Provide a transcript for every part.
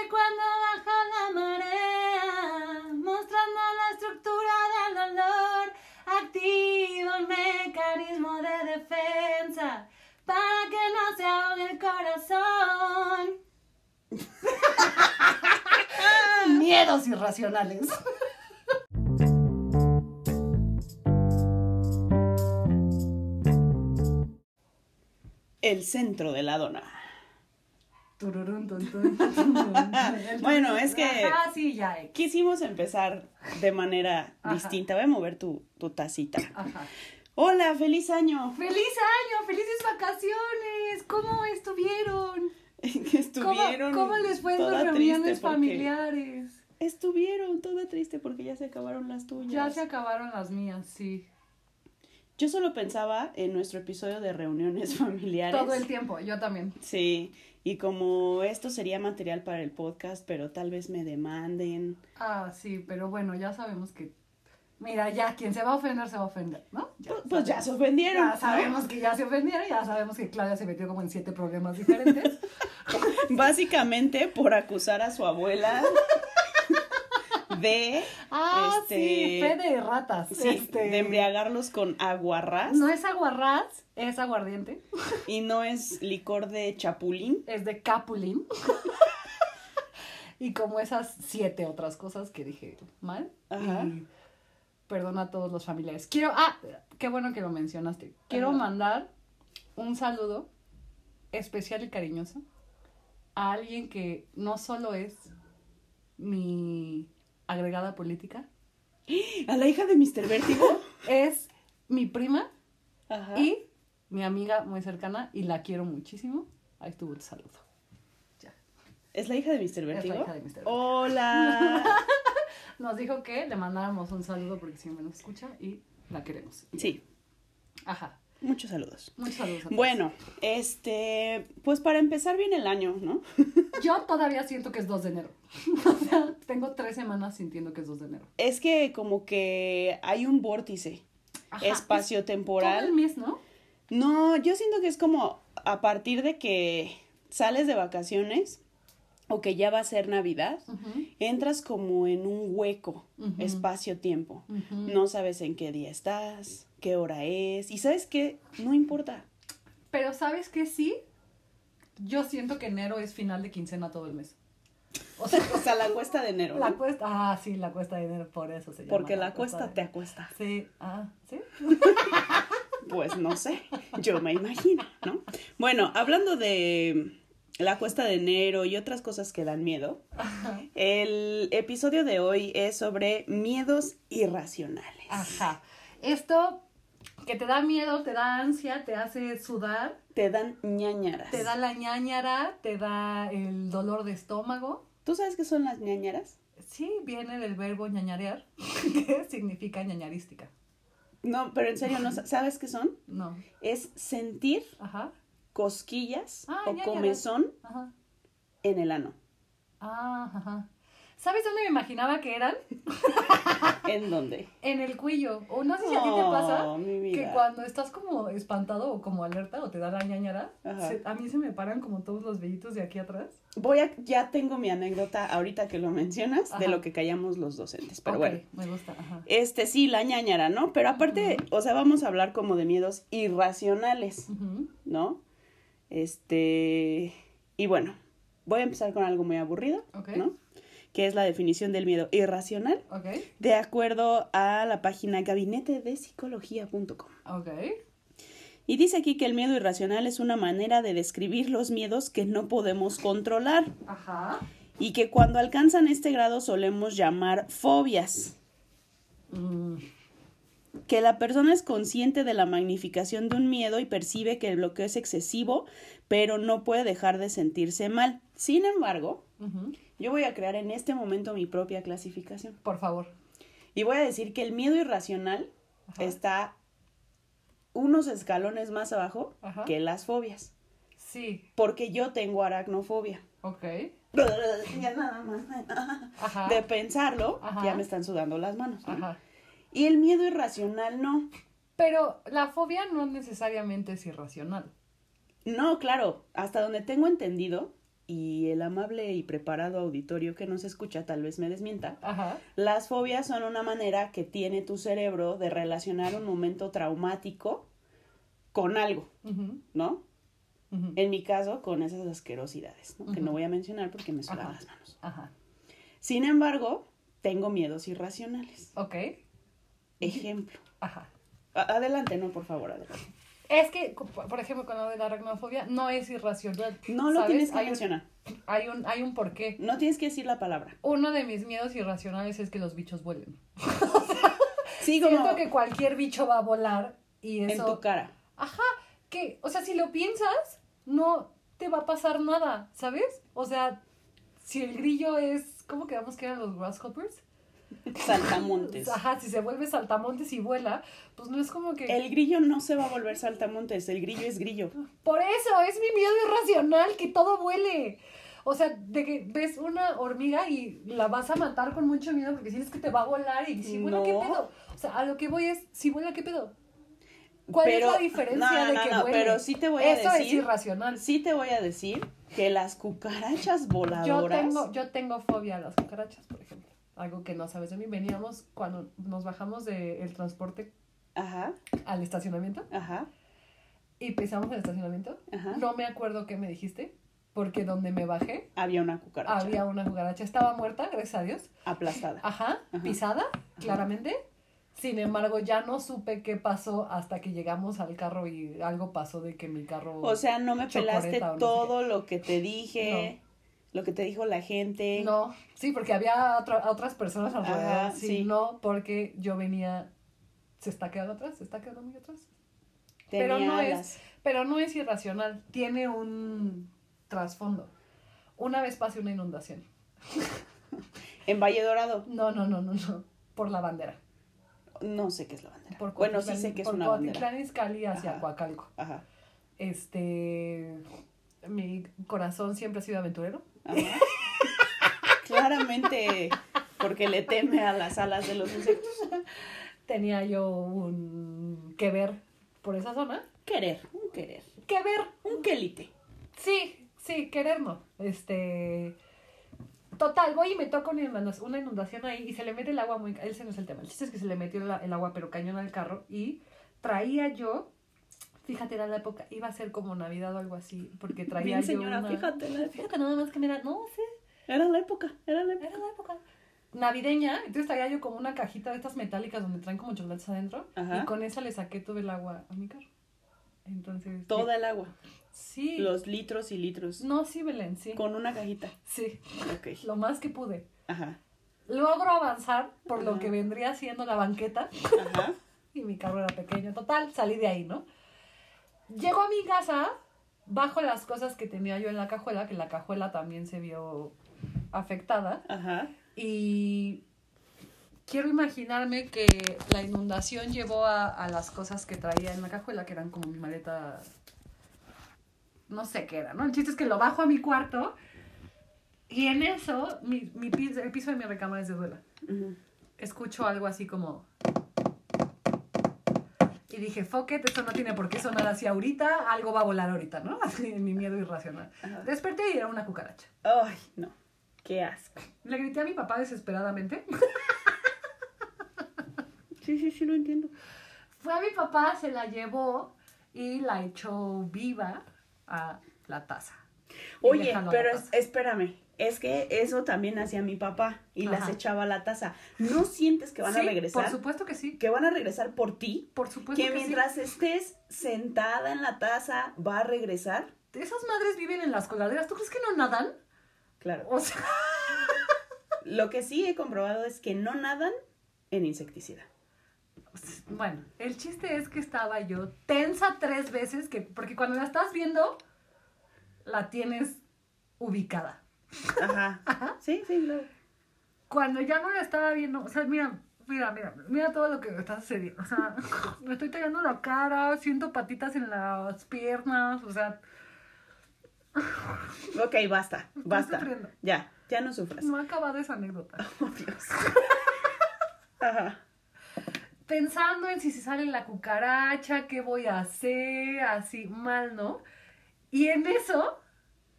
que cuando baja la marea, mostrando la estructura del dolor, activa un mecanismo de defensa para que no se ahogue el corazón. Miedos irracionales. El centro de la dona. Bueno, es que- sí, ya. eh. Quisimos empezar de manera Ajá. distinta. Voy a mover tu, tu tacita. Ajá. Hola, feliz año. ¡Feliz año! ¡Felices vacaciones! ¿Cómo estuvieron? Que estuvieron. ¿Cómo, cómo les fue en sus toda reuniones familiares? Estuvieron toda triste porque ya se acabaron las tuyas. Ya se acabaron las mías, sí. Yo solo pensaba en nuestro episodio de reuniones familiares. Todo el tiempo, yo también. Sí, y como esto sería material para el podcast, pero tal vez me demanden. Ah, sí, pero bueno, ya sabemos que. Mira, ya quien se va a ofender se va a ofender, ¿no? Ya Pues, pues ya se ofendieron. Ya sabemos que ya se ofendieron, ya sabemos que Claudia se metió como en siete problemas diferentes. Básicamente por acusar a su abuela de, Ah, Este, sí, fe de ratas. sí, este, de embriagarlos con aguarrás No es aguarrás, es aguardiente. y no es licor de chapulín. Es de Capulín. y como esas siete otras cosas que dije mal. Ajá. Y perdona a todos los familiares. Quiero, ah, qué bueno que lo mencionaste. Quiero Ajá. mandar un saludo especial y cariñoso a alguien que no solo es mi agregada política, A la hija de Mr. Vértigo. es mi prima Ajá. y mi amiga muy cercana y la quiero muchísimo. Ahí estuvo el saludo. Ya. ¿Es la hija de Mr. Vértigo? hija de Mr. Vértigo. Hola. Nos dijo que le mandáramos un saludo porque siempre nos escucha y la queremos. Sí, Ajá. Muchos saludos. Muchos saludos. a todos. Bueno, este, pues para empezar bien el año, ¿no? Yo todavía siento que es 2 de enero. o sea, tengo tres semanas sintiendo que es 2 de enero. Es que como que hay un vórtice Ajá, espacio es Todo el mes, ¿no? No, yo siento que es como a partir de que sales de vacaciones o que ya va a ser Navidad, entras como en un hueco espacio-tiempo. No sabes en qué día estás, qué hora es, y sabes qué, no importa. Pero ¿sabes qué sí? Yo siento que enero es final de quincena todo el mes. O sea, O sea, la cuesta de enero, la ¿no? cuesta, ah, sí, la cuesta de enero, por eso se llama. Porque la cuesta de- te acuesta. Sí, ah, sí. Pues no sé, yo me imagino, ¿no? Bueno, hablando de la cuesta de enero y otras cosas que dan miedo, el episodio de hoy es sobre miedos irracionales. Ajá. Esto que te da miedo, te da ansia, te hace sudar, Te dan ñañaras. te da la ñañara, te da el dolor de estómago. ¿Tú sabes qué son las ñañaras? Sí, viene del verbo ñañarear, que significa ñañarística. No, pero en serio, ¿no sa- sabes qué son? No. Es sentir Ajá. Cosquillas Ah, o comezón en el ano. Ah, ajá. ¿Sabes dónde me imaginaba que eran? ¿En dónde? En el cuello. O no sé si a ti te pasa Oh, que cuando estás como espantado o como alerta o te da la ñañara, se- a mí se me paran como todos los vellitos de aquí atrás. Voy a, ya tengo mi anécdota ahorita que lo mencionas de lo que callamos los docentes, pero bueno. Me gusta, ajá. Este sí, la ñañara, ¿no? Pero aparte, o sea, vamos a hablar como de miedos irracionales. ¿no? Este, y bueno, voy a empezar con algo muy aburrido. ¿no? Que es la definición del miedo irracional, Ok, de acuerdo a la página gabinetedepsicología.com. ok. Y dice aquí que el miedo irracional es una manera de describir los miedos que no podemos controlar Ajá. y que cuando alcanzan este grado solemos llamar fobias. Mm, Que la persona es consciente de la magnificación de un miedo y percibe que el bloqueo es excesivo, pero no puede dejar de sentirse mal. Sin embargo, yo voy a crear en este momento mi propia clasificación. Por favor. Y voy a decir que el miedo irracional Ajá. está unos escalones más abajo Ajá. que las fobias. Sí, Porque yo tengo aracnofobia. ok. Ya nada más. Ajá. De pensarlo, ya me están sudando las manos. ¿no? Ajá. Y el miedo irracional no. Pero la fobia no necesariamente es irracional. No, claro, hasta donde tengo entendido, y el amable y preparado auditorio que nos escucha tal vez me desmienta, Ajá. las fobias son una manera que tiene tu cerebro de relacionar un momento traumático con algo, ¿no? En mi caso, con esas asquerosidades, ¿no? que no voy a mencionar porque me sudan las manos. Ajá. Sin embargo, tengo miedos irracionales. Ok. Ejemplo. Ajá. Adelante, no, por favor, adelante. Es que, por ejemplo, con lo de la aracnofobia, no es irracional. No lo ¿sabes? tienes que hay mencionar. Un, hay, un, hay un porqué. No tienes que decir la palabra. Uno de mis miedos irracionales es que los bichos vuelen. Sí, como Siento que cualquier bicho va a volar y en eso... tu cara. Ajá, que, o sea, si lo piensas, no te va a pasar nada, ¿sabes? O sea, si el grillo es, ¿cómo quedamos que eran los grasshoppers? Saltamontes. Ajá, si se vuelve saltamontes y vuela, pues no es como que... El grillo no se va a volver saltamontes, el grillo es grillo. Por eso, es mi miedo irracional, que todo vuele. O sea, de que ves una hormiga y la vas a matar con mucho miedo porque sientes que te va a volar y si vuela, ¿qué pedo? O sea, a lo que voy es, si vuela, ¿qué pedo? ¿Cuál Pero- es la diferencia no, no, de que no, pero sí te voy a Eso es decir- irracional. Sí te voy a decir que las cucarachas Yo voladoras. tengo, yo tengo fobia a las cucarachas, por ejemplo. Algo que no sabes de mí. Veníamos cuando nos bajamos del transporte Ajá, al estacionamiento ajá, y pisamos el estacionamiento. ajá. No me acuerdo qué me dijiste, porque donde me bajé Había una cucaracha había una cucaracha. Estaba muerta, gracias a Dios. aplastada. Ajá, pisada, claramente. Sin embargo, ya no supe qué pasó hasta que llegamos al carro y algo pasó de que mi carro... O sea, no me pelaste sé todo lo que te dije, lo que te dijo la gente. No, sí, porque había otra- otras personas alrededor. Ajá, sí, sí. no, porque yo venía. Se está quedando atrás, se está quedando muy atrás. Tenía pero no es-. Pero no es irracional, tiene un trasfondo. Una vez pasé una inundación. En Valle Dorado, No, no, no, no, no. Por la bandera. no sé qué es la bandera. Por bueno, sí sé que es por una bandera. Izcalli hacia Ajá. Coacalco. Ajá, Este. Mi corazón siempre ha sido aventurero. ajá. Claramente, porque le teme a las alas de los insectos. Tenía yo un que ver por esa zona. Querer, un querer, Que ver un quelite. Sí, sí, querer no. Este. Total, voy y me toco una inundación, ahí y se le mete el agua muy. Ese no es el tema. El chiste es que se le metió el agua, pero cañón al carro. Y traía yo. Fíjate, era la época. Iba a ser como Navidad o algo así. Porque traía Bien, yo. señora, una- fíjate, la- Fíjate nada más que mira. No sé, Era la época, era la época. era la época. Navideña. Entonces traía yo como una cajita de estas metálicas donde traen como chocolates adentro. Ajá. Y con esa le saqué todo el agua a mi carro. Entonces. Toda el agua, Sí. los litros y litros, No, sí, Belén, sí. con una cajita. Sí. Ok, Lo más que pude. ajá, Logro avanzar por lo que vendría siendo la banqueta ajá. y mi carro era pequeño. Total, salí de ahí, ¿no? Llego a mi casa, bajo las cosas que tenía yo en la cajuela, que la cajuela también se vio afectada. Ajá. Y quiero imaginarme que la inundación llevó a, a las cosas que traía en la cajuela, que eran como mi maleta. No sé qué era, ¿no? El chiste es que lo bajo a mi cuarto y en eso mi, mi piso, el piso de mi recámara es de duela. Escucho algo así como. Y dije, fuck it, esto no tiene por qué sonar así ahorita, algo va a volar ahorita, ¿no? Así mi miedo irracional. Desperté y era una cucaracha. Ay, no. Qué asco. Le grité a mi papá desesperadamente. Sí, sí, sí, lo entiendo. Fue a mi papá, se la llevó y la echó viva a la taza. Oye, pero la es- taza. espérame. Es que eso también hacía mi papá y las echaba a la taza. ¿No sientes que van a regresar? Por supuesto que sí. Que van a regresar por ti. Por supuesto Que que, mientras estés sentada en la taza, va a regresar. Esas madres viven en las coladeras. ¿Tú crees que no nadan? Claro. O sea, Lo que sí he comprobado es que no nadan en insecticida. bueno, el chiste es que estaba yo tensa tres veces, que, porque cuando la estás viendo, la tienes ubicada. Ajá. Sí, sí, claro. Cuando ya no la estaba viendo, o sea, mira, mira, mira, mira todo lo que me está sucediendo. O sea, me estoy tallando la cara, siento patitas en las piernas, o sea, Ok, basta, basta. sufriendo. Ya, ya no sufras. no ha acabado esa anécdota. Oh, Dios. Ajá. Pensando en si se sale la cucaracha, qué voy a hacer, así mal, ¿no? Y en eso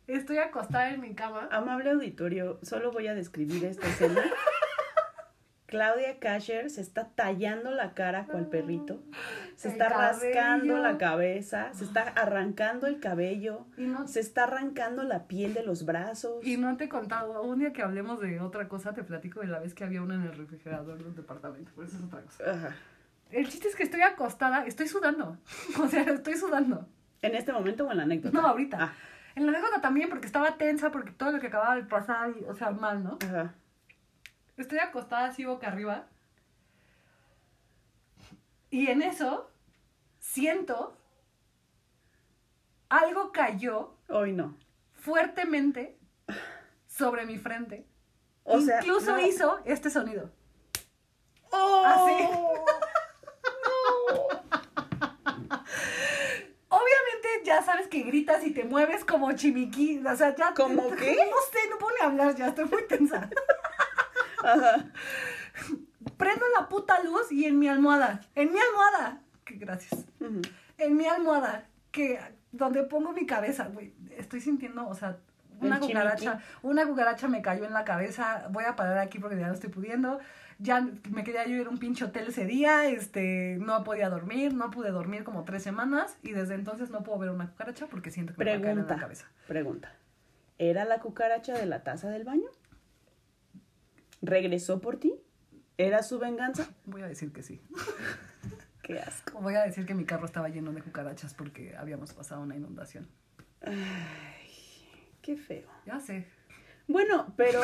Estoy acostada en mi cama. Amable auditorio, solo voy a describir esta escena. Claudia Casher se está tallando la cara cual perrito, se El está rascando la cabeza, se está arrancando el cabello, no, se está arrancando la piel de los brazos. y no te he contado, un día que hablemos de otra cosa, te platico de la vez que había una en el refrigerador del departamento, pero eso es otra cosa. Ajá. El chiste es que estoy acostada, estoy sudando. O sea, estoy sudando. ¿En este momento o en la anécdota? No, ahorita. Ah, En la anécdota también, porque estaba tensa, porque todo lo que acababa de pasar, y, o sea, mal, ¿no? ajá. Estoy acostada así boca arriba. Y en eso siento algo cayó Hoy no. fuertemente sobre mi frente. O sea, Incluso no. hizo este sonido. ¡Oh! Así. Obviamente ya sabes que gritas y te mueves como chimiquí. O sea, ya. ¿Cómo qué? No sé, no puedo hablar ya, estoy muy tensa. Ajá. Prendo la puta luz y en mi almohada. En mi almohada. Que gracias. En mi almohada. Que donde pongo mi cabeza, güey. Estoy sintiendo, o sea, una cucaracha. Una cucaracha me cayó en la cabeza. Voy a parar aquí porque ya no estoy pudiendo. Ya me quería yo ir a un pinche hotel ese día. Este, no podía dormir. No pude dormir como tres semanas. Y desde entonces no puedo ver una cucaracha porque siento que me va a caer en la cabeza. Pregunta. ¿Era la cucaracha de la taza del baño? ¿Regresó por ti? ¿Era su venganza? Voy a decir que sí. Qué asco. Voy a decir que mi carro estaba lleno de cucarachas porque habíamos pasado una inundación. Qué feo. Ya sé. Bueno, pero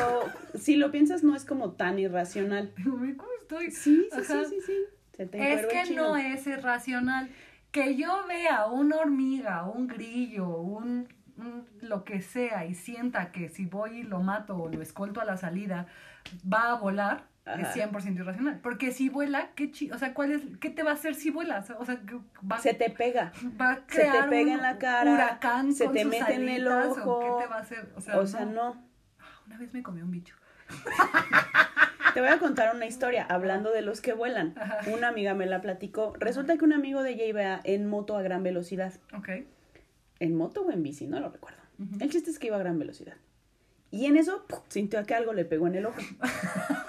si lo piensas no es como tan irracional. ¿Cómo estoy? Sí, sí, Ajá. sí, sí, sí. Se te Es que chino. no es irracional. Que yo vea una hormiga, un grillo, un, un lo que sea y sienta que si voy y lo mato o lo escolto a la salida va a volar, Ajá. es 100% irracional. Porque si vuela, ¿qué, chi o sea, ¿cuál es, ¿qué te va a hacer si vuelas? O sea, va, Se te pega. va a se te crear pega un en la cara, huracán se con te sus mete en el ojo. ¿o ¿Qué te va a hacer? O sea, O sea, no. Una vez me comí un bicho. Te voy a contar una historia hablando de los que vuelan. Una amiga me la platicó. Resulta que un amigo de ella iba en moto a gran velocidad. Ok. ¿En moto o en bici? No lo recuerdo. El chiste es que iba a gran velocidad. Y en eso ¡pum! sintió que algo le pegó en el ojo.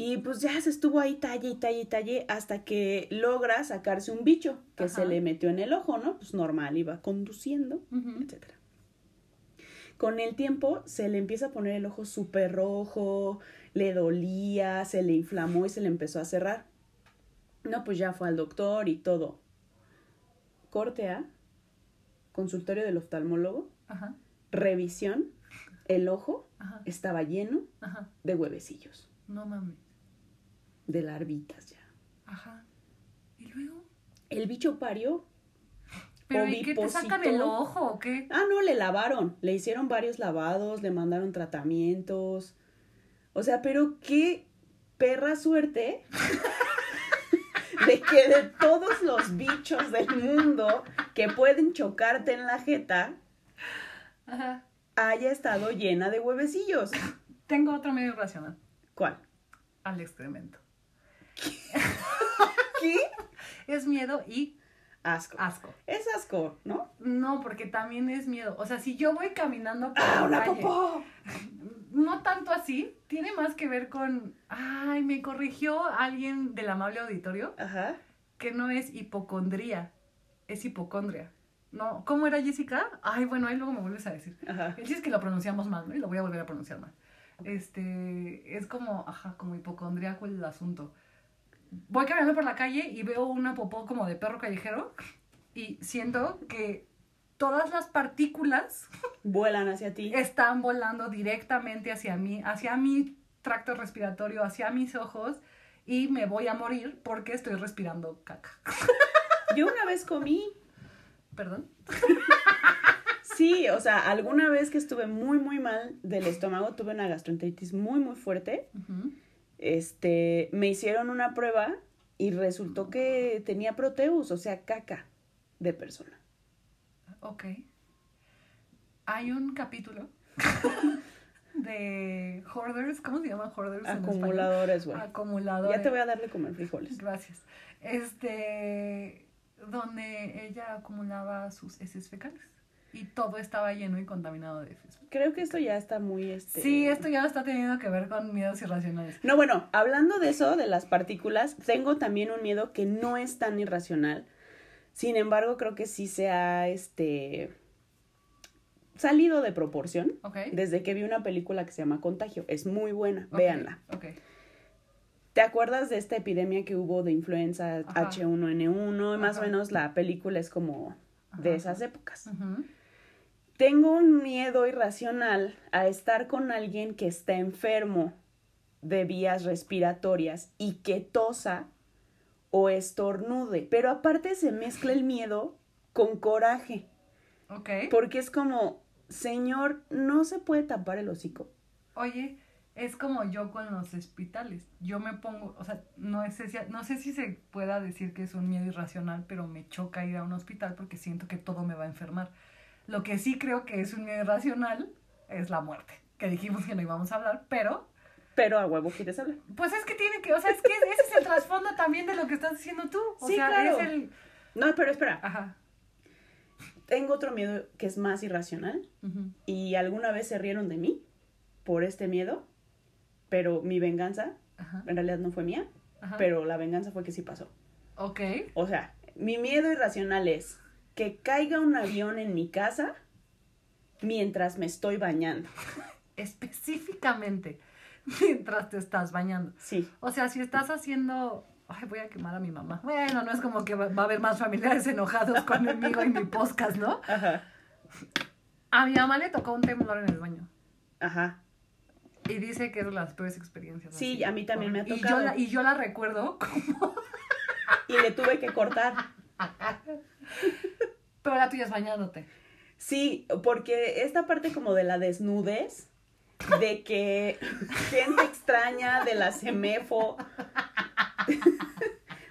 Y pues ya se estuvo ahí talle y talle y talle hasta que logra sacarse un bicho que Ajá. se le metió en el ojo, ¿no? Pues normal, iba conduciendo, Ujú. etcétera. Con el tiempo se le empieza a poner el ojo súper rojo, le dolía, se le inflamó y se le empezó a cerrar. No, pues ya fue al doctor y todo. Corte A, consultorio del oftalmólogo, Ajá. revisión, el ojo Ajá. estaba lleno de huevecillos, No mames. De larvitas ya. Ajá. ¿Y luego? El bicho parió. ¿Pero y qué te sacan el ojo o qué? Ah, no, le lavaron. Le hicieron varios lavados, le mandaron tratamientos. O sea, pero qué perra suerte de que de todos los bichos del mundo que pueden chocarte en la jeta, Ajá. haya estado llena de huevecillos. Tengo otro medio racional. ¿Cuál? Al excremento. ¿Qué? Es miedo y Asco. asco. Es asco, ¿no? No, porque también es miedo. O sea, si yo voy caminando por ¡Ah, la una calle, popó! no tanto así, tiene más que ver con, ay, me corrigió alguien del amable auditorio Ajá. que no es hipocondría, es hipocondria. No, ¿cómo era Jessica? Ay, bueno, ahí luego me vuelves a decir. Ajá. El es que lo pronunciamos mal, ¿no? Y lo voy a volver a pronunciar mal. Este, es como, ajá, como hipocondríaco el asunto. Voy caminando por la calle y veo una popó como de perro callejero y siento que todas las partículas Vuelan hacia ti. están volando directamente hacia mí, hacia mi tracto respiratorio, hacia mis ojos y me voy a morir porque estoy respirando caca. Yo una vez comí Perdón. Sí, o sea, alguna vez que estuve muy, muy mal del estómago, tuve una gastroenteritis muy, muy fuerte. Ujú. Este, me hicieron una prueba y resultó que tenía proteus, o sea, caca de persona. Ok. Hay un capítulo de hoarders, ¿cómo se llama hoarders? Acumuladores, güey. Acumuladores. Ya te voy a darle comer frijoles. Gracias. Este, donde ella acumulaba sus heces fecales. Y todo estaba lleno y contaminado de heces. Creo que esto ya está muy este. Sí, esto ya está teniendo que ver con miedos irracionales. No, bueno, hablando de eso, de las partículas, tengo también un miedo que no es tan irracional. Sin embargo, creo que sí se ha este salido de proporción Ok. desde que vi una película que se llama Contagio. Es muy buena, Ok, véanla. ¿Te acuerdas de esta epidemia que hubo de influenza Ajá. H1N1? Más o menos la película es como de esas épocas. Ujú. Tengo un miedo irracional a estar con alguien que está enfermo de vías respiratorias y que tosa o estornude. Pero aparte se mezcla el miedo con coraje. Ok. Porque es como, señor, no se puede tapar el hocico. Oye, es como yo con los hospitales. Yo me pongo, o sea, no sé, si, no sé si se pueda decir que es un miedo irracional, pero me choca ir a un hospital porque siento que todo me va a enfermar. Lo que sí creo que es un miedo irracional es la muerte, que dijimos que no íbamos a hablar, pero Pero a huevo quieres hablar. pues es que tiene que, o sea, es que ese es el trasfondo también de lo que estás diciendo tú. O Sí, sea, claro. es el... No, pero espera. Ajá. Tengo otro miedo que es más irracional Ujú. y alguna vez se rieron de mí por este miedo, pero mi venganza Ajá. en realidad no fue mía, Ajá. pero la venganza fue que sí pasó. Ok. O sea, mi miedo irracional es que caiga un avión en mi casa mientras me estoy bañando. Específicamente, mientras te estás bañando. Sí. O sea, si estás haciendo. Ay, voy a quemar a mi mamá. Bueno, no es como que va a haber más familiares enojados conmigo en mi podcast, ¿no? Ajá. A mi mamá le tocó un temblor en el baño. Ajá. Y dice que es de las peores experiencias. Sí, así. a mí también me ha Y yo tocado. la, y yo la recuerdo, como- Y le tuve que cortar. Pero la tuya es bañándote. Sí, porque esta parte como de la desnudez, de que gente extraña de la semefo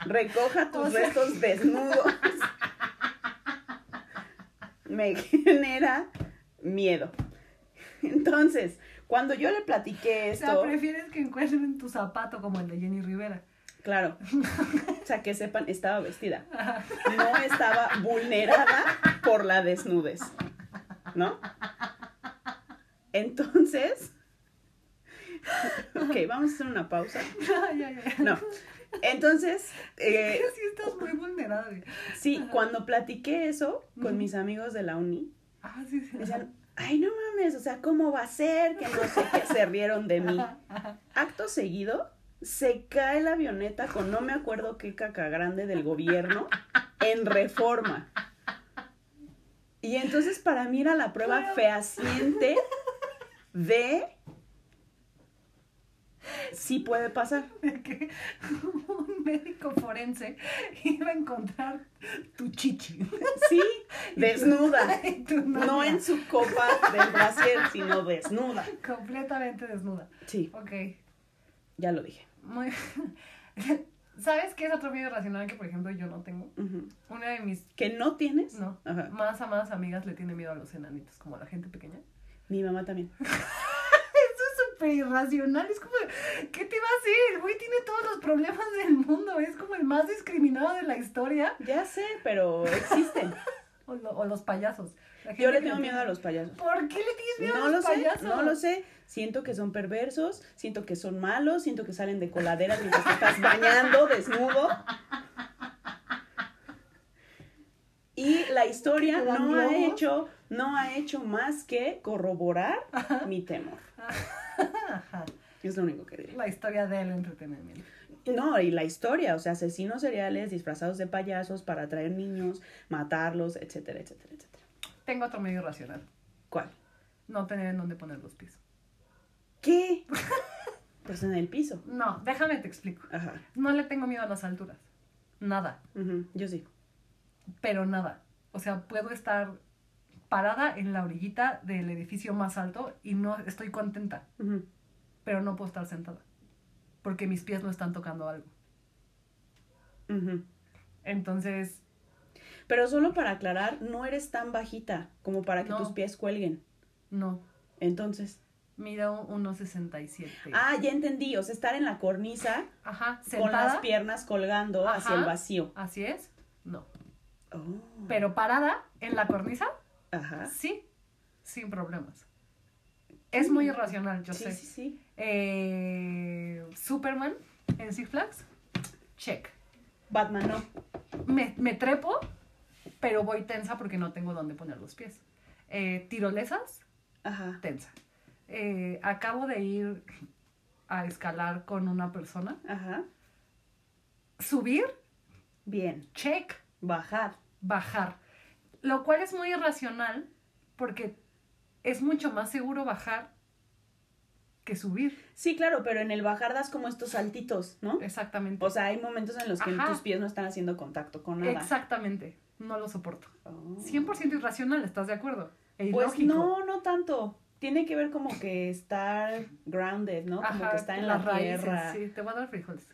recoja tus O sea- restos desnudos, me genera miedo. Entonces, cuando yo le platiqué O sea, esto, prefieres que encuentren tu zapato como el de Jenny Rivera. Claro, o sea, que sepan, estaba vestida. No estaba vulnerada por la desnudez, ¿no? Entonces, ok, vamos a hacer una pausa. No, entonces, eh, Sí, estás muy vulnerable. sí, cuando platiqué eso con mis amigos de la uni, Ah, sí, sí. decían, ay, no mames, o sea, ¿cómo va a ser? Que no sé qué, se rieron de mí. Acto seguido, se cae la avioneta con no me acuerdo qué caca grande del gobierno en reforma. Y entonces para mí era la prueba fehaciente de si puede pasar. de que un médico forense iba a encontrar tu chichi. Sí, desnuda. Y tu novia No en su copa del brasier, sino desnuda. Completamente desnuda. Sí, Ok. ya lo dije. Muy... ¿Sabes qué es otro miedo irracional que, por ejemplo, yo no tengo? Una de mis ¿Que no tienes? no, Ajá. más amadas amigas le tiene miedo a los enanitos, como a la gente pequeña. Mi mamá también. Eso es súper irracional. Es como, ¿qué te va a hacer? El güey tiene todos los problemas del mundo. Es como el más discriminado de la historia. Ya sé, pero existen. O, lo- o los payasos. Yo le tengo miedo tiene- a los payasos. ¿Por qué le tienes miedo No a lo los sé, payasos? no lo sé. Siento que son perversos, siento que son malos, siento que salen de coladeras mientras te estás bañando desnudo. Y la historia ¿Te dan no ha hecho, no ha hecho más que corroborar mi temor. Ajá. Es lo único que diré. La historia del entretenimiento. No, y la historia, o sea, asesinos seriales disfrazados de payasos para atraer niños, matarlos, etcétera, etcétera, etcétera. Tengo otro medio irracional. ¿Cuál? No tener en dónde poner los pies. ¿Qué? Pues en el piso. No, déjame te explico. Ajá. No le tengo miedo a las alturas. Nada. Yo sí. Pero nada. O sea, puedo estar parada en la orillita del edificio más alto y no estoy contenta. Pero no puedo estar sentada. Porque mis pies no están tocando algo. Entonces, Pero solo para aclarar, no eres tan bajita como para que No. tus pies cuelguen. no. Entonces. Mido 1,67. Ah, ya entendí. O sea, estar en la cornisa Ajá, con las piernas colgando hacia el vacío. Así es. No. Oh. Pero parada en la cornisa, Ajá. Sí, sin problemas. Es muy irracional, yo sí, sé. sí, sí. Eh, Superman en Six Flags, check. Batman no. Me, me trepo, pero voy tensa porque no tengo dónde poner los pies. Eh, tirolesas, Ajá. tensa. Eh, acabo de ir a escalar con una persona. Ajá. Subir, Bien. check. Bajar. Bajar. Lo cual es muy irracional porque es mucho más seguro bajar que subir. Sí, claro, pero en el bajar das como estos saltitos, ¿no? Exactamente. O sea, hay momentos en los que Ajá. tus pies no están haciendo contacto con nada. Exactamente. No lo soporto. Oh. 100% irracional, ¿estás de acuerdo? E Pues no, no tanto. Tiene que ver como que estar grounded, ¿no? Como Ajá, que está en la raíces, tierra. Sí, te voy a dar frijoles.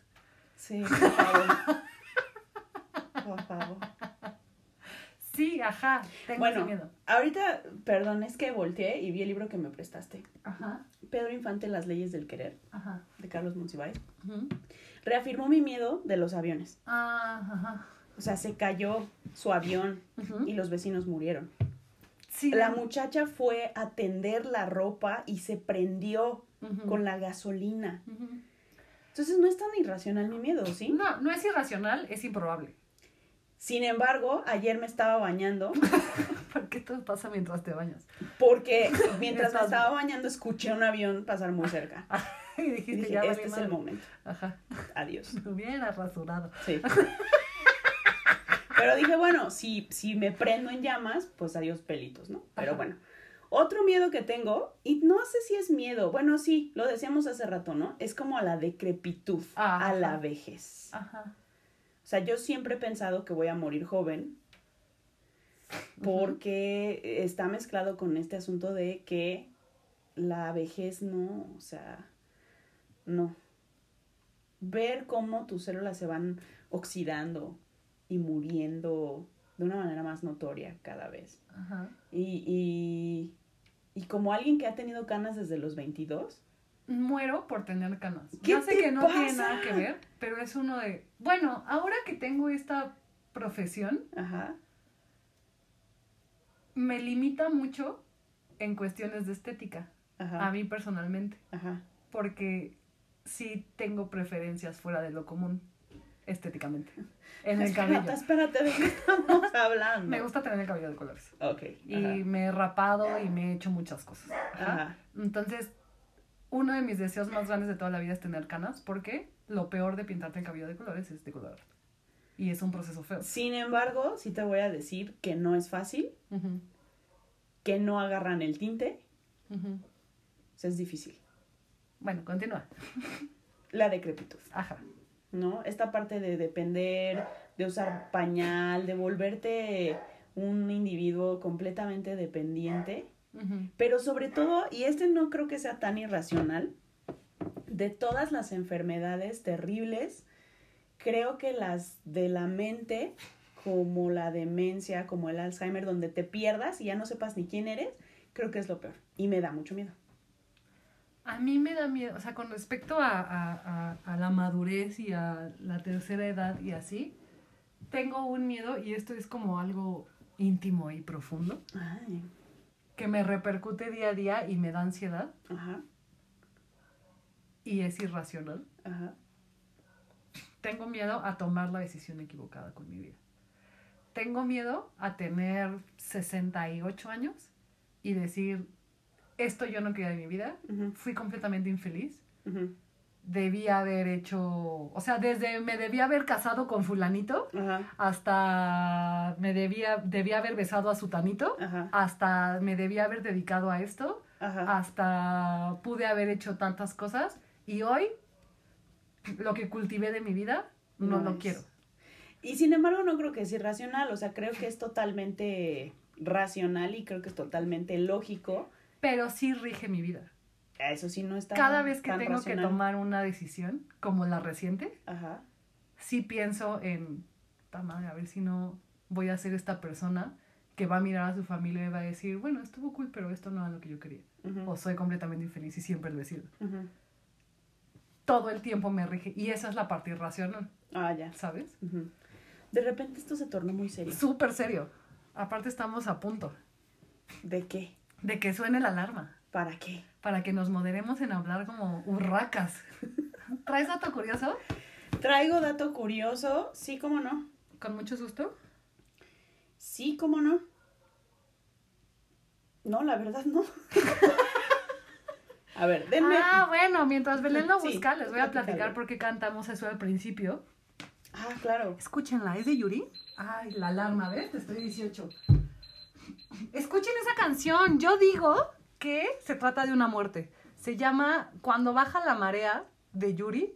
Sí, por favor. por favor. Sí, ajá. Tengo Bueno. miedo. Ahorita, perdón, es que volteé y vi el libro que me prestaste. Ajá, Pedro Infante, Las leyes del querer, ajá. de Carlos Monsiváis. Ujú. Reafirmó mi miedo de los aviones. Ah, ajá. O sea, se cayó su avión y los vecinos murieron. Sí. La muchacha fue a tender la ropa y se prendió con la gasolina. Ujú. Entonces no es tan irracional mi miedo, ¿sí? No, no es irracional, es improbable. Sin embargo, ayer me estaba bañando ¿Por qué todo pasa mientras te bañas? porque mientras me estaba bañando escuché un avión pasar muy cerca. Y Y dijiste, dije, ya este es madre". el momento. Ajá. Adiós. Me hubiera rasurado. Sí. Pero dije, bueno, si, si me prendo en llamas, pues adiós pelitos, ¿no? Pero Ajá. bueno. Otro miedo que tengo, y no sé si es miedo, bueno, sí, lo decíamos hace rato, ¿no? Es como a la decrepitud, Ajá. a la vejez. Ajá. O sea, yo siempre he pensado que voy a morir joven porque está mezclado con este asunto de que la vejez no, o sea, no. Ver cómo tus células se van oxidando y muriendo de una manera más notoria cada vez. Ajá. Y, y, y como alguien que ha tenido canas desde los 22, Muero por tener canas. ¿Qué Ya sé que no tiene nada que ver, pero es uno de. Bueno, ahora que tengo esta profesión, ajá, me limita mucho en cuestiones de estética. ajá, A mí personalmente. ajá. Porque sí tengo preferencias fuera de lo común estéticamente. En el cabello. Espérate, ¿de qué estamos hablando? Me gusta tener el cabello de colores. Ok. Y ajá, me he rapado y me he hecho muchas cosas. Ajá. Entonces, uno de mis deseos más grandes de toda la vida es tener canas, porque lo peor de pintarte el cabello de colores es decolor. Y es un proceso feo. Sin embargo, sí te voy a decir que no es fácil, Ujú, que no agarran el tinte, o sea, es difícil. Bueno, continúa. La decrepitud, Ajá. ¿No? Esta parte de depender, de usar pañal, de volverte un individuo completamente dependiente, pero sobre todo, y este no creo que sea tan irracional, de todas las enfermedades terribles, creo que las de la mente, como la demencia, como el Alzheimer, donde te pierdas y ya no sepas ni quién eres, creo que es lo peor. Y me da mucho miedo. A mí me da miedo, o sea, con respecto a, a- a- a la madurez y a la tercera edad y así, tengo un miedo, y esto es como algo íntimo y profundo, Ay, que me repercute día a día y me da ansiedad ajá, y es irracional. ajá. Tengo miedo a tomar la decisión equivocada con mi vida. Tengo miedo a tener 68 años y decir, esto yo no quería de mi vida, fui completamente infeliz, ujú, debí haber hecho, o sea, desde me debía haber casado con fulanito hasta me debía, debía haber besado a sutanito, hasta me debía haber dedicado a esto, hasta pude haber hecho tantas cosas y hoy lo que cultivé de mi vida no, No lo es. quiero. Y sin embargo, no creo que es irracional, o sea, creo que es totalmente racional y creo que es totalmente lógico. Pero sí rige mi vida. Eso sí no está Cada vez que tan tengo racional. que tomar una decisión, como la reciente, Ajá, sí pienso en, "Ta madre, a ver si no voy a ser esta persona que va a mirar a su familia y va a decir, bueno, estuvo cool, pero esto no era lo que yo quería. O soy completamente infeliz y siempre lo he sido. ujú. Todo el tiempo me rige. Y esa es la parte irracional, Ah, ya. ¿sabes? De repente esto se tornó muy serio. Súper serio. Aparte estamos a punto. ¿De qué? De que suene la alarma. ¿Para qué? Para que nos moderemos en hablar como urracas. ¿Traes dato curioso? Traigo dato curioso. Sí, cómo no. Con mucho susto. Sí, cómo no. No, la verdad no. a ver, denme. Ah, bueno, mientras Belén lo Sí, busca, les voy a platicar por qué cantamos eso al principio. Ah, claro. Escúchenla, ¿es de Yuri? Ay, la alarma, ¿ves? Te estoy 18. Escuchen esa canción. Yo digo que se trata de una muerte. Se llama Cuando baja la marea de Yuri.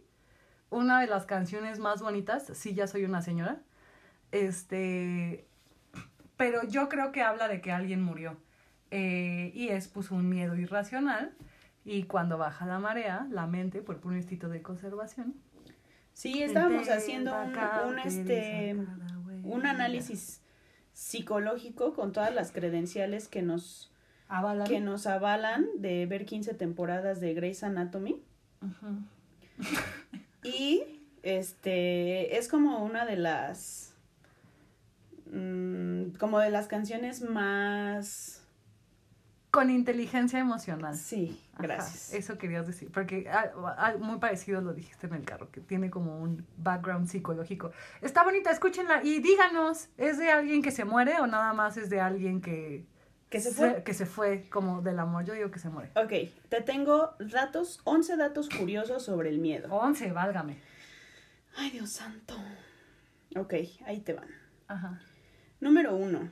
Una de las canciones más bonitas. Sí, ya soy una señora. Este. Pero yo creo que habla de que alguien murió. Eh, y es pues un miedo irracional. Y cuando baja la marea, la mente, por puro instinto de conservación, Sí, estábamos haciendo un, un, este un análisis psicológico con todas las credenciales que nos Avalan. que nos avalan de ver 15 temporadas de Grey's Anatomy y este es como una de las mm, como de las canciones más Con inteligencia emocional. sí Ajá, gracias eso querías decir, porque ah, ah, muy parecido lo dijiste en el carro, que tiene como un background psicológico. Está bonita, escúchenla y díganos, ¿es de alguien que se muere o nada más es de alguien que, que se fue que se fue como del amor? Yo digo que se muere. Ok, te tengo datos 11 datos curiosos sobre el miedo 11, válgame. ay Dios santo ok ahí te van Ajá. Número uno.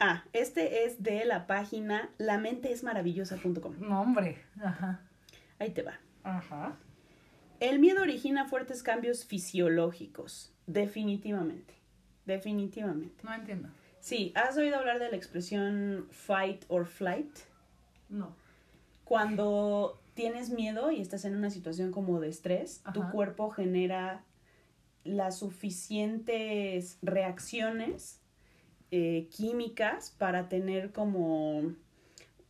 Ah, este es de la página lamenteesmaravillosa.com. No, hombre. Ajá. Ahí te va. Ajá. El miedo origina fuertes cambios fisiológicos. Definitivamente. Definitivamente. No entiendo. Sí, ¿has oído hablar de la expresión fight or flight? No. Cuando tienes miedo y estás en una situación como de estrés, tu cuerpo genera las suficientes reacciones eh, químicas para tener como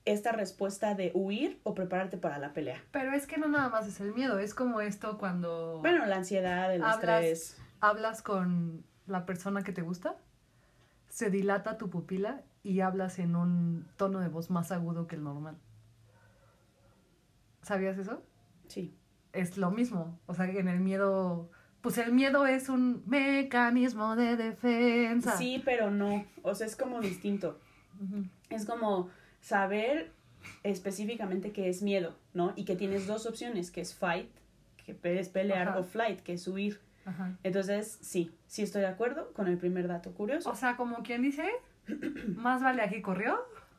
esta respuesta de huir o prepararte para la pelea. Pero es que no nada más es el miedo, es como esto cuando Bueno, la ansiedad, el Hablas- estrés. hablas con la persona que te gusta, se dilata tu pupila y hablas en un tono de voz más agudo que el normal. ¿Sabías eso? Sí. Es lo mismo. O sea, en el miedo, pues el miedo es un mecanismo de defensa. Sí, pero no. O sea, es como distinto. Es como saber específicamente qué es miedo, ¿no? Y que tienes dos opciones, que es fight, que es pelear, Ajá. o flight, que es huir. Ajá. Entonces, sí, sí estoy de acuerdo con el primer dato curioso O sea, como quien dice, más vale aquí corrió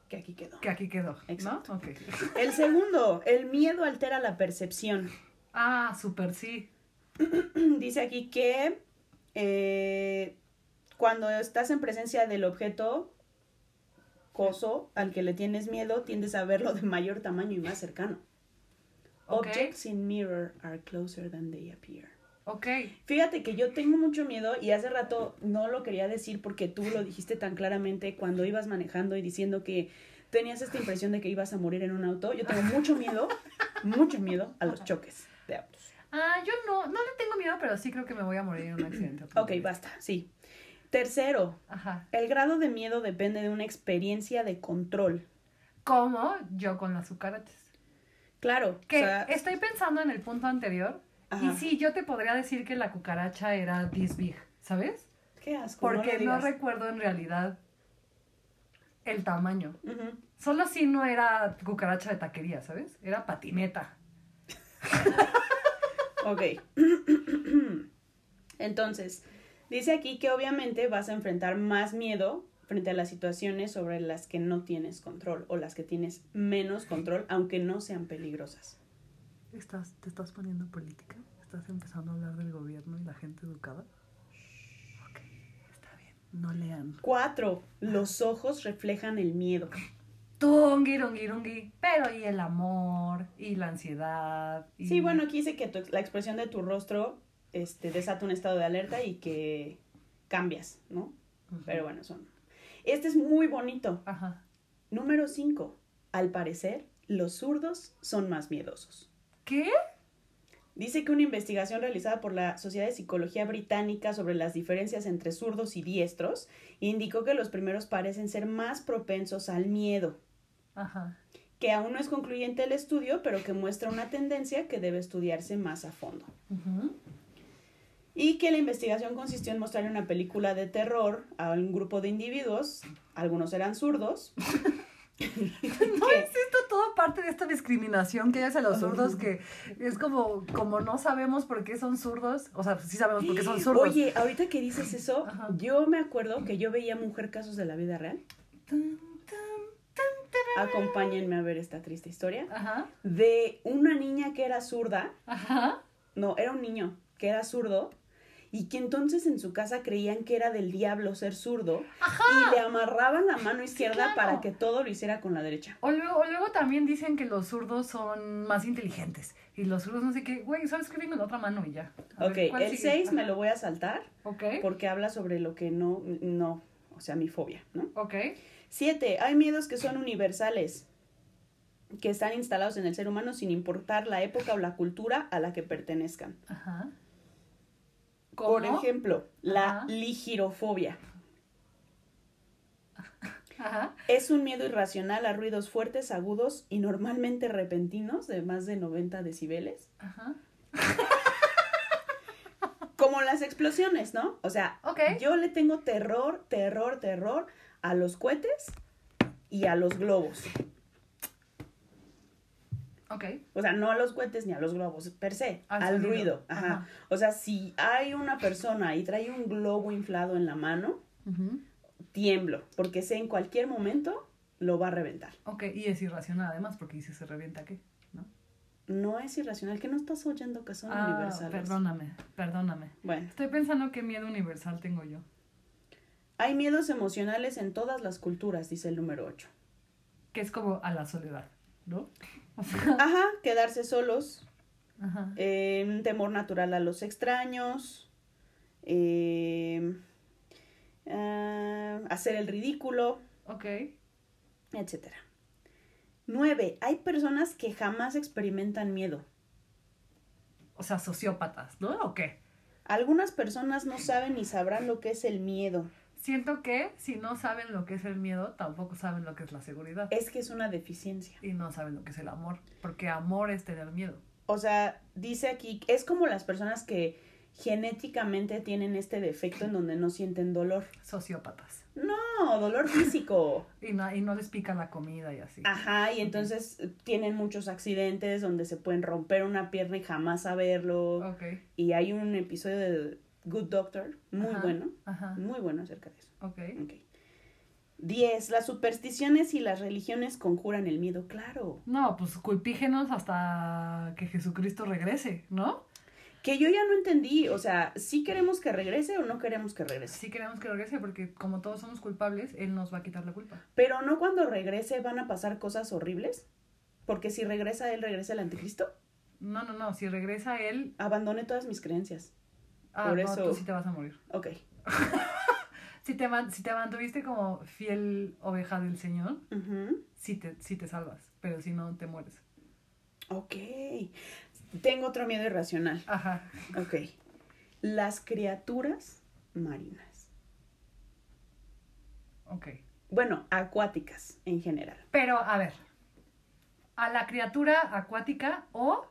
que aquí quedó. que aquí quedó. Exacto. ¿no? El segundo, el miedo altera la percepción. Ah, súper sí. Dice aquí que eh, cuando estás en presencia del objeto coso al que le tienes miedo, tiendes a verlo de mayor tamaño y más cercano. Ok. Objects in mirror are closer than they appear. Ok. Fíjate que yo tengo mucho miedo y hace rato no lo quería decir porque tú lo dijiste tan claramente cuando ibas manejando y diciendo que tenías esta impresión de que ibas a morir en un auto. Yo tengo mucho miedo, mucho miedo a los choques de autos. Ah, yo no, no le tengo miedo, pero sí creo que me voy a morir en un accidente. Ok, basta, sí. Tercero, Ajá. el grado de miedo depende de una experiencia de control. Como yo con las cucarachas. Claro, Que o sea, estoy pensando en el punto anterior. Ajá. Y sí, yo te podría decir que la cucaracha era this big, ¿sabes? qué asco, Porque no, recuerdo en realidad el tamaño. Solo si no era cucaracha de taquería, ¿sabes? Era patineta. Ok. Entonces, dice aquí que obviamente vas a enfrentar más miedo frente a las situaciones sobre las que no tienes control o las que tienes menos control, aunque no sean peligrosas. ¿Estás, ¿Te estás poniendo política? ¿Estás empezando a hablar del gobierno y la gente educada? Ok, está bien. No lean. Cuatro, los ojos reflejan el miedo. Tungi. Pero y el amor, y la ansiedad. Y... Sí, bueno, aquí dice que tu- la expresión de tu rostro este, desata un estado de alerta y que cambias, ¿no? Pero bueno, son. Este es muy bonito. Ajá. Número cinco, al parecer, los zurdos son más miedosos. ¿Qué? Dice que una investigación realizada por la Sociedad de Psicología Británica sobre las diferencias entre zurdos y diestros indicó que los primeros parecen ser más propensos al miedo, Ajá. que aún no es concluyente el estudio, pero que muestra una tendencia que debe estudiarse más a fondo. Ujú. Y que la investigación consistió en mostrar una película de terror a un grupo de individuos, algunos eran zurdos. ¿No es esto todo parte de esta discriminación que hay hacia los zurdos que es como, como no sabemos por qué son zurdos? O sea, sí sabemos por qué son zurdos. Oye, ahorita que dices eso, Ajá. yo me acuerdo que yo veía Mujer Casos de la Vida Real. Acompáñenme a ver esta triste historia. Ajá, De una niña que era zurda, ajá. no, era un niño que era zurdo, y que entonces en su casa creían que era del diablo ser zurdo, y le amarraban la mano izquierda claro. para que todo lo hiciera con la derecha. O luego, o luego también dicen que los zurdos son más inteligentes. Y los zurdos no sé qué, güey, solo escriben con la otra mano y ya. A Ok, ver, ¿cuál el sigue? 6 me Ajá. lo voy a saltar Ok, porque habla sobre lo que no, no, o sea, mi fobia, ¿no? ok. Siete, hay miedos que son universales, que están instalados en el ser humano sin importar la época o la cultura a la que pertenezcan. Ajá. Por ejemplo, la Ajá. ligirofobia. Ajá. Es un miedo irracional a ruidos fuertes, agudos y normalmente repentinos de más de 90 decibeles. Ajá. Como las explosiones, ¿no? O sea, yo le tengo terror, terror, terror a los cohetes y a los globos. Ok. O sea, no a los cohetes ni a los globos, per se, Al al, ruido. Ajá. Ajá. O sea, si hay una persona y trae un globo inflado en la mano, tiemblo, porque sé en cualquier momento lo va a reventar. Ok, y es irracional además porque dice se revienta qué, ¿no? No es irracional, que no estás oyendo que son Ah, universales. perdóname, perdóname. Bueno, Estoy pensando qué miedo universal tengo yo. Hay miedos emocionales en todas las culturas, dice el número 8. Que es como a la soledad, ¿no? O sea, Ajá, quedarse solos, ajá. eh, un temor natural a los extraños, eh, ah, hacer el ridículo, Ok. etcétera. Nueve, hay personas que jamás experimentan miedo. O sea, sociópatas, ¿no? ¿O qué? Algunas personas no saben ni sabrán lo que es el miedo. Siento que si no saben lo que es el miedo, tampoco saben lo que es la seguridad. Es que es una deficiencia. Y no saben lo que es el amor. Porque amor es tener miedo. O sea, dice aquí, es como las personas que genéticamente tienen este defecto en donde no sienten dolor. Sociópatas. No, dolor físico. Y no, y no les pica la comida y así. Ajá, y entonces tienen muchos accidentes donde se pueden romper una pierna y jamás saberlo. Ok. Y hay un episodio de Good Doctor, muy Ajá, bueno, Ajá. muy bueno acerca de eso. Ok. Ok. 10. Las supersticiones y las religiones conjuran el miedo, claro. No, pues culpígenos hasta que Jesucristo regrese, ¿no? Que yo ya no entendí, o sea, ¿sí queremos que regrese o no queremos que regrese? Sí queremos que regrese porque como todos somos culpables, Él nos va a quitar la culpa. Pero no cuando regrese van a pasar cosas horribles. Porque si regresa él, regresa el anticristo. No, no, no. Si regresa Él, Abandone todas mis creencias. Ah, Por no, eso- tú sí te vas a morir. Ok. Si te, man- si te mantuviste como fiel oveja del Señor, sí te, sí te salvas. Pero si no, te mueres. Ok. Tengo otro miedo irracional. Ajá. Ok. Las criaturas marinas. Ok. Bueno, acuáticas en general. Pero, a ver. A la criatura acuática o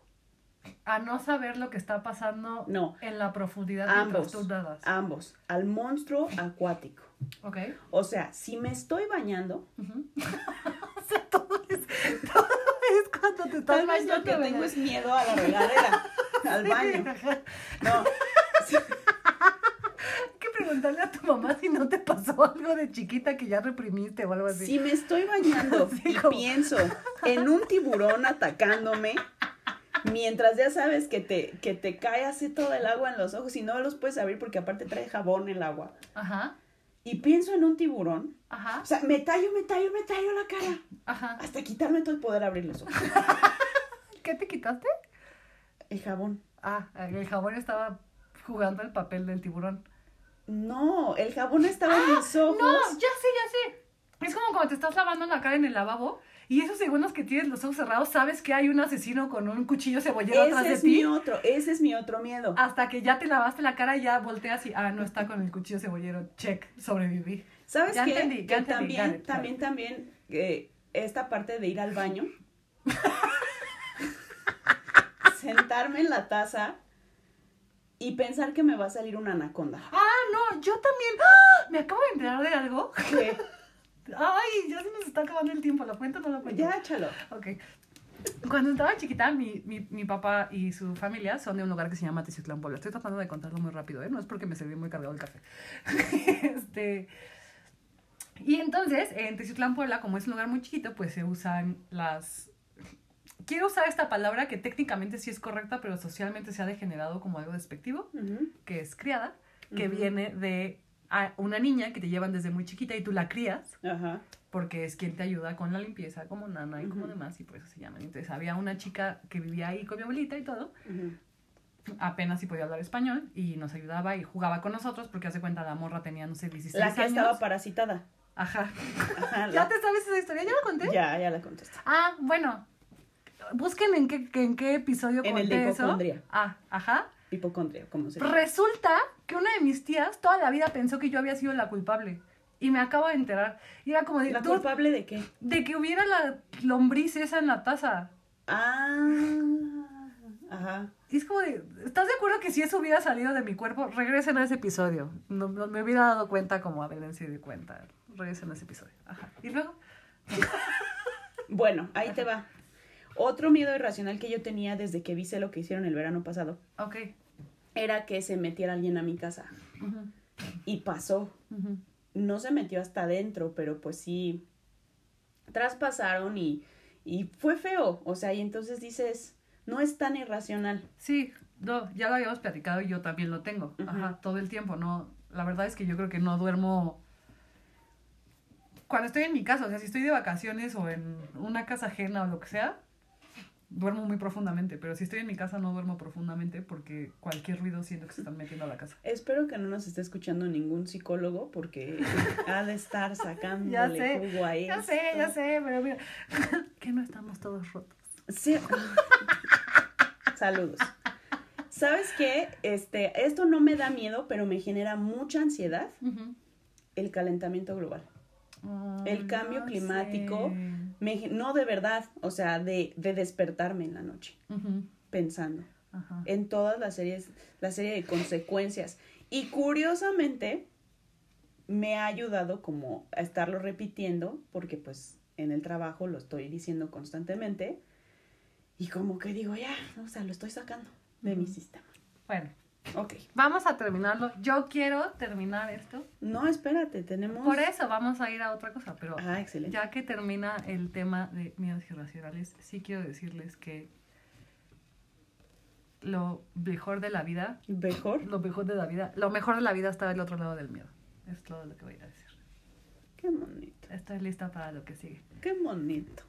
a no saber lo que está pasando No, en la profundidad ambos. mientras tú nadas. Ambos. Al monstruo acuático. Ok. O sea, si me estoy bañando, o sea, todo es, todo es cuando te estás tal vez lo que bañando, tengo es miedo a la regadera, al baño. No, Hay que preguntarle a tu mamá si no te pasó algo de chiquita que ya reprimiste o algo así. Si me estoy bañando Sí, y como- pienso en un tiburón atacándome, mientras ya sabes que te, que te cae así todo el agua en los ojos y no los puedes abrir porque aparte trae jabón el agua, Ajá, y pienso en un tiburón, ajá, o sea, me tallo, me tallo, me tallo la cara, ajá. hasta quitarme todo y poder abrir los ojos. ¿Qué te quitaste? El jabón. Ah, el jabón estaba jugando el papel del tiburón. No, el jabón estaba en mis ojos. No, ya sé, ya sé. Es como cuando te estás lavando la cara en el lavabo Y esos segundos que tienes los ojos cerrados, sabes que hay un asesino con un cuchillo cebollero atrás Ese de es ti. mi otro, ese es mi otro miedo. Hasta que ya te lavaste la cara y ya volteas y, ah, no está con el cuchillo cebollero. Check, sobreviví. ¿Sabes Ya qué? entendí, ya Que entendí, también, it, también, también, eh, esta parte de ir al baño, sentarme en la taza y pensar que me va a salir una anaconda. Ah, no, yo también. ¡Ah! Me acabo de enterar de algo. Que Ay, ya se nos está acabando el tiempo. ¿Lo cuento o no lo cuento? ya échalo. Ok. Cuando estaba chiquita, mi, mi, mi papá y su familia son de un lugar que se llama Teciutlán, Puebla. Estoy tratando de contarlo muy rápido, ¿eh? No es porque me serví muy cargado el café. este... Y entonces, en Teciutlán, Puebla, como es un lugar muy chiquito, pues se usan las... Quiero usar esta palabra que técnicamente sí es correcta, pero socialmente se ha degenerado como algo despectivo, que es criada, que viene de a una niña que te llevan desde muy chiquita y tú la crías Ajá. porque es quien te ayuda con la limpieza, como nana y como demás, y por eso se llaman. Entonces había una chica que vivía ahí con mi abuelita y todo, apenas si podía hablar español, y nos ayudaba y jugaba con nosotros, porque hace cuenta la morra tenía, no sé, 16 La que años. estaba parasitada. Ajá. Ajá, ¿Ya te sabes esa historia? ¿Ya la conté? ya, ya la contesté. Ah, bueno. Busquen en qué, en qué episodio En el de conté eso. hipocondria. Ah, ajá. Hipocondria, como se Resulta que una de mis tías toda la vida pensó que yo había sido la culpable. Y me acabo de enterar. Y era como de, ¿La "Tú- culpable de qué? de que hubiera la lombriz esa en la taza. Ah, ajá. Y es como de, ¿estás de acuerdo que si eso hubiera salido de mi cuerpo, regresen a ese episodio? No, no me hubiera dado cuenta como Abelén se dio cuenta. Regresen a ese episodio. Ajá. Y luego, Bueno, ahí te va. Otro miedo irracional que yo tenía desde que vi lo que hicieron el verano pasado ok. era que se metiera alguien a mi casa. Y pasó. No se metió hasta adentro, pero pues sí traspasaron y, y fue feo. O sea, y entonces dices, no es tan irracional. Sí, no, ya lo habíamos platicado y yo también lo tengo. Ajá, todo el tiempo, ¿no? La verdad es que yo creo que no duermo... Cuando estoy en mi casa, o sea, si estoy de vacaciones o en una casa ajena o lo que sea, duermo muy profundamente. Pero si estoy en mi casa no duermo profundamente porque cualquier ruido siento que se están metiendo a la casa. Espero que no nos esté escuchando ningún psicólogo porque ha de estar sacándole Ya sé, jugo a Ya sé, ya esto. sé, pero mira, que no estamos todos rotos. Sí. Saludos. ¿Sabes qué? Este, esto no me da miedo, pero me genera mucha ansiedad el calentamiento global. El cambio no climático. Me no de verdad, o sea, de, de despertarme en la noche pensando en todas las series, la serie de consecuencias. Y curiosamente me ha ayudado como a estarlo repitiendo, porque pues en el trabajo lo estoy diciendo constantemente. Y como que digo, ya, o sea, lo estoy sacando de mi sistema. Bueno, Ok. vamos a terminarlo. Yo quiero terminar esto. No, espérate, tenemos... Por eso vamos a ir a otra cosa, pero Ah, excelente. ya que termina el tema de miedos irracionales, sí quiero decirles que lo mejor de la vida, ¿Mejor? lo mejor de la vida, lo mejor de la vida está del otro lado del miedo. Es todo lo que voy a decir. Qué bonito. Estoy lista para lo que sigue. Qué bonito.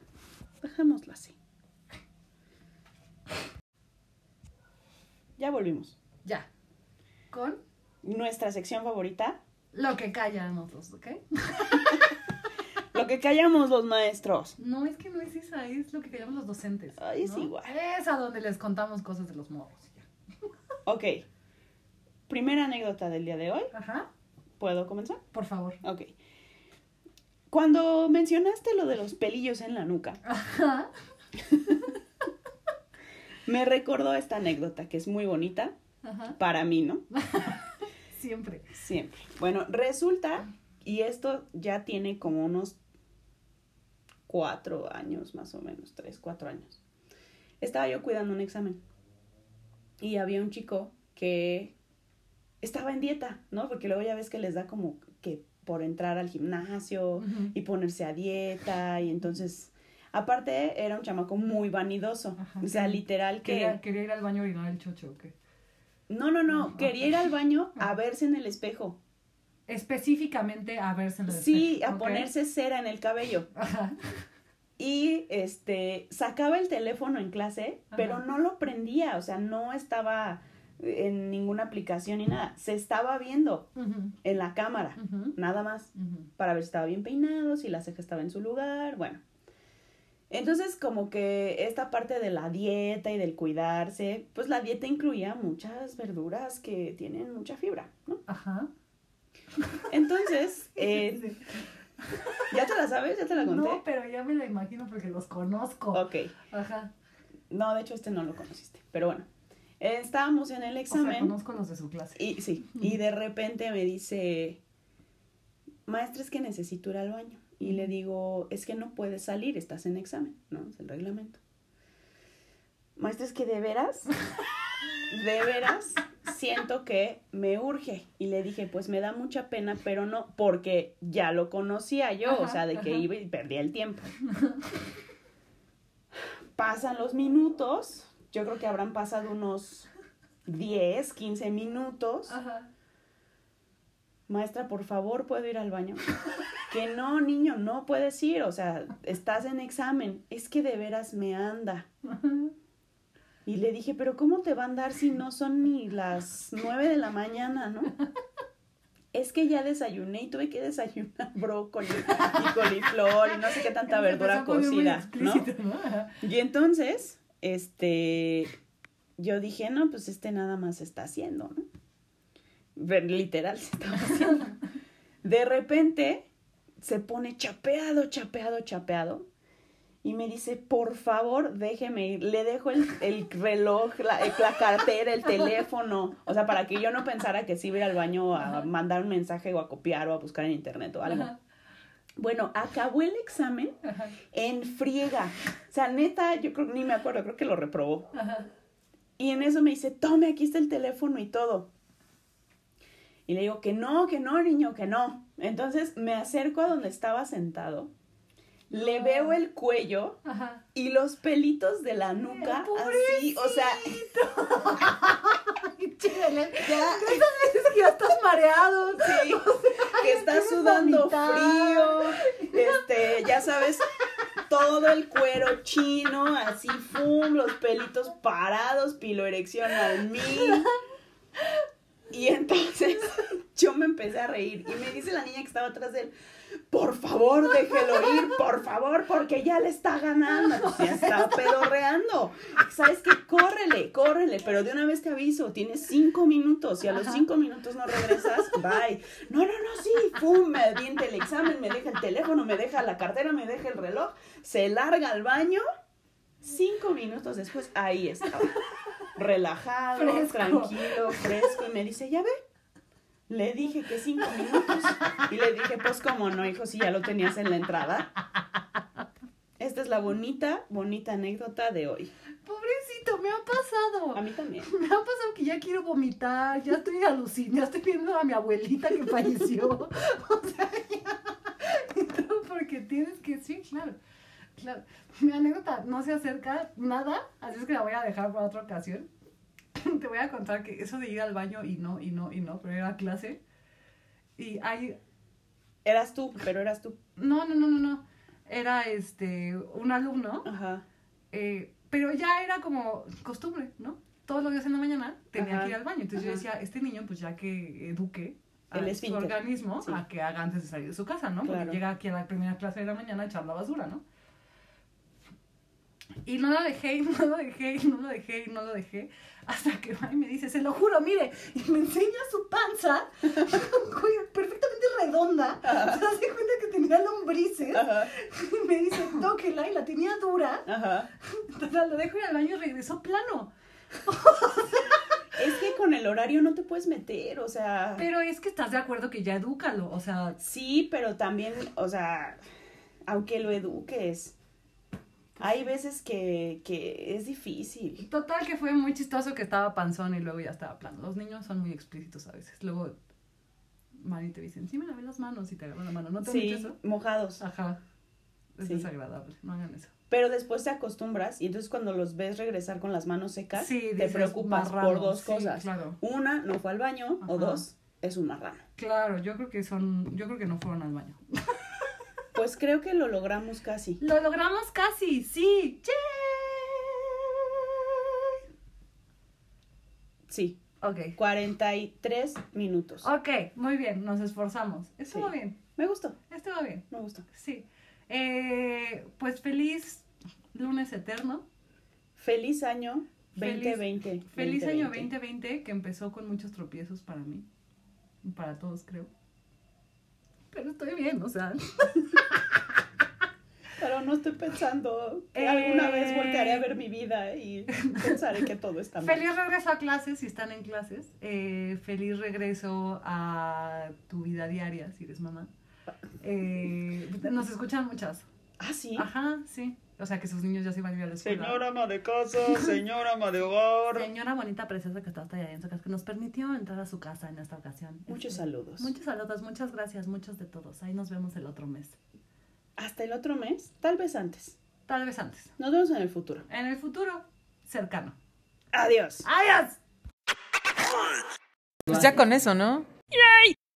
Dejémoslo así. Ya volvimos. Ya. Con Nuestra sección favorita. lo que callan otros, ¿ok? Lo que callamos los maestros. No, es que no es esa, es lo que callamos los docentes. Ay, es ¿no? igual. Es a donde les contamos cosas de los morros. Ok. Primera anécdota del día de hoy. Ajá. ¿Puedo comenzar? Por favor. Ok. Cuando mencionaste lo de los pelillos en la nuca, Ajá. me recordó esta anécdota que es muy bonita Ajá. para mí, ¿no? Siempre. Siempre. Bueno, resulta, y esto ya tiene como unos cuatro años más o menos, tres, cuatro años. Estaba yo cuidando un examen y había un chico que estaba en dieta, ¿no? Porque luego ya ves que les da como que por entrar al gimnasio y ponerse a dieta y entonces, aparte era un chamaco muy vanidoso, Ajá. o sea, literal que... Quería, quería ir al baño a orinar el chocho, ¿o qué? No, no, no, Ajá. quería ir al baño a verse en el espejo. Específicamente a verse en el Sí, espejo, a ¿ok? ponerse cera en el cabello. Ajá. Y este sacaba el teléfono en clase, Ajá. pero no lo prendía, o sea, no estaba en ninguna aplicación ni nada. Se estaba viendo en la cámara, nada más, para ver si estaba bien peinado, si la ceja estaba en su lugar, bueno. Entonces, como que esta parte de la dieta y del cuidarse, pues la dieta incluía muchas verduras que tienen mucha fibra, ¿no? Ajá. Entonces, eh, ¿ya te la sabes? ¿Ya te la conté? No, pero ya me la imagino porque los conozco. Ok. Ajá. No, de hecho este no lo conociste, pero bueno. eh, estábamos en el O sea, examen conozco los de su clase. y sí, y de repente me dice, maestra, es que necesito ir al baño. Y le digo, es que no puedes salir, estás en examen, ¿no? Es el reglamento. Maestra, es que de veras, de veras, siento que me urge. Y le dije, pues me da mucha pena, pero no, porque ya lo conocía yo, o sea, de que ajá. iba y perdía el tiempo. Pasan los minutos, yo creo que habrán pasado unos 10, 15 minutos. Ajá. Maestra, por favor, ¿puedo ir al baño? que no, niño, no puedes ir, o sea, estás en examen. Es que de veras me anda. Y le dije, pero ¿cómo te va a andar si no son ni las nueve de la mañana, no? Es que ya desayuné y tuve que desayunar brócoli y coliflor y no sé qué tanta verdura cocida, ¿no? Y entonces, este, yo dije, no, pues este nada más está haciendo, ¿no? Literal se estaba haciendo. De repente se pone chapeado, chapeado, chapeado. Y me dice, por favor, déjeme ir. Le dejo el, el reloj, la, la cartera, el teléfono. O sea, para que yo no pensara que sí iba a ir al baño a Ajá. mandar un mensaje o a copiar o a buscar en internet o algo. Ajá. Bueno, acabó el examen Ajá. en friega. O sea, neta, yo creo, ni me acuerdo, creo que lo reprobó. Y en eso me dice, tome, aquí está el teléfono y todo. Y le digo que no, que no, niño, que no. Entonces me acerco a donde estaba sentado, le veo el cuello Ajá. y los pelitos de la nuca así, o sea, chile. ya, que ya estás mareado. sí, que está Quieres sudando vomitar. frío, este, ya sabes, todo el cuero chino, así, fum, los pelitos parados, piloerección al mil. Y entonces yo me empecé a reír y me dice la niña que estaba atrás de él, por favor, déjelo ir, por favor, porque ya le está ganando. Pues ya está pedorreando. ¿Sabes qué? Córrele, córrele, pero de una vez te aviso, tienes cinco minutos y a los cinco minutos no regresas, bye. No, no, no, sí, pum, me avienta el examen, me deja el teléfono, me deja la cartera, me deja el reloj, se larga al baño. Cinco minutos después, ahí estaba. Relajado, Fresco. tranquilo, fresco. Y me dice, ¿ya ve? Le dije que cinco minutos. Y le dije, pues cómo no, hijo, si ya lo tenías en la entrada. Esta es la bonita, bonita anécdota de hoy. Pobrecito, me ha pasado. A mí también. Me ha pasado que ya quiero vomitar, ya estoy alucinando, ya estoy viendo a mi abuelita que falleció. O sea, ya. Porque tienes que, sí, claro. Claro. Mi anécdota no se acerca nada, así es que la voy a dejar para otra ocasión. Te voy a contar que eso de ir al baño y no, y no, y no, pero era clase. Y hay, Eras tú, pero eras tú. no, no, no, no, no. Era este, un alumno Ajá. eh, pero ya era como costumbre, ¿no? Todos los días en la mañana tenía Ajá, que ir al baño. Entonces yo decía, este niño, pues ya que eduque a El su organismo Sí. a que haga antes de salir de su casa, ¿no? Claro. Porque llega aquí a la primera clase de la mañana a echar la basura, ¿no? Y no lo dejé, y no lo dejé, y no lo dejé, y no lo dejé. Hasta que va y me dice, se lo juro, mire, y me enseña su panza, perfectamente redonda. Se hace cuenta que tenía lombrices. Y me dice, tóquela, y la tenía dura. Total, lo dejo ir al baño y regresó plano. Es que con el horario no te puedes meter, o sea. Pero es que estás de acuerdo que ya edúcalo, o sea, Sí, pero también, o sea, aunque lo eduques, hay veces que, que es difícil. total que fue muy chistoso que estaba panzón y luego ya estaba plano. Los niños son muy explícitos a veces. Luego, Mari te dicen, sí me lavé las manos y te agarran la mano. ¿No te Sí, eso? mojados. Ajá. Es Sí. desagradable, no hagan eso. Pero después te acostumbras y entonces cuando los ves regresar con las manos secas, Sí, te preocupas marrano. por dos Sí, cosas. claro. Una, no fue al baño, o Ajá. dos, es un marrano. Claro, yo creo que son, yo creo que no fueron al baño. Pues creo que lo logramos casi. Lo logramos casi, sí. ¡Yay! Sí, Ok. 43 minutos. Ok, muy bien, nos esforzamos. Estuvo Sí. bien, Me gustó, estuvo bien. me gustó. Sí. Eh, pues feliz lunes eterno. Feliz año Feliz- 2020. Feliz año 2020. 2020 que empezó con muchos tropiezos para mí. Y para todos, creo. Pero estoy bien, o sea. Pero no estoy pensando que Eh. alguna vez voltearé a ver mi vida y pensaré que todo está mal. Feliz regreso a clases si están en clases. Eh, feliz regreso a tu vida diaria si eres mamá. Eh, nos escuchan muchas. Ah, sí. Ajá, sí. O sea que sus niños ya se iban a ir a la escuela. Señora ama de casa, señora ama de hogar. Señora bonita, preciosa que está hasta allá en su casa, que nos permitió entrar a su casa en esta ocasión. Muchos Este, saludos. Muchos saludos, muchas gracias, muchos de todos. Ahí nos vemos el otro mes. Hasta el otro mes, tal vez antes. Tal vez antes. Nos vemos en el futuro. En el futuro cercano. Adiós. ¡Adiós! Pues ya con eso, ¿no?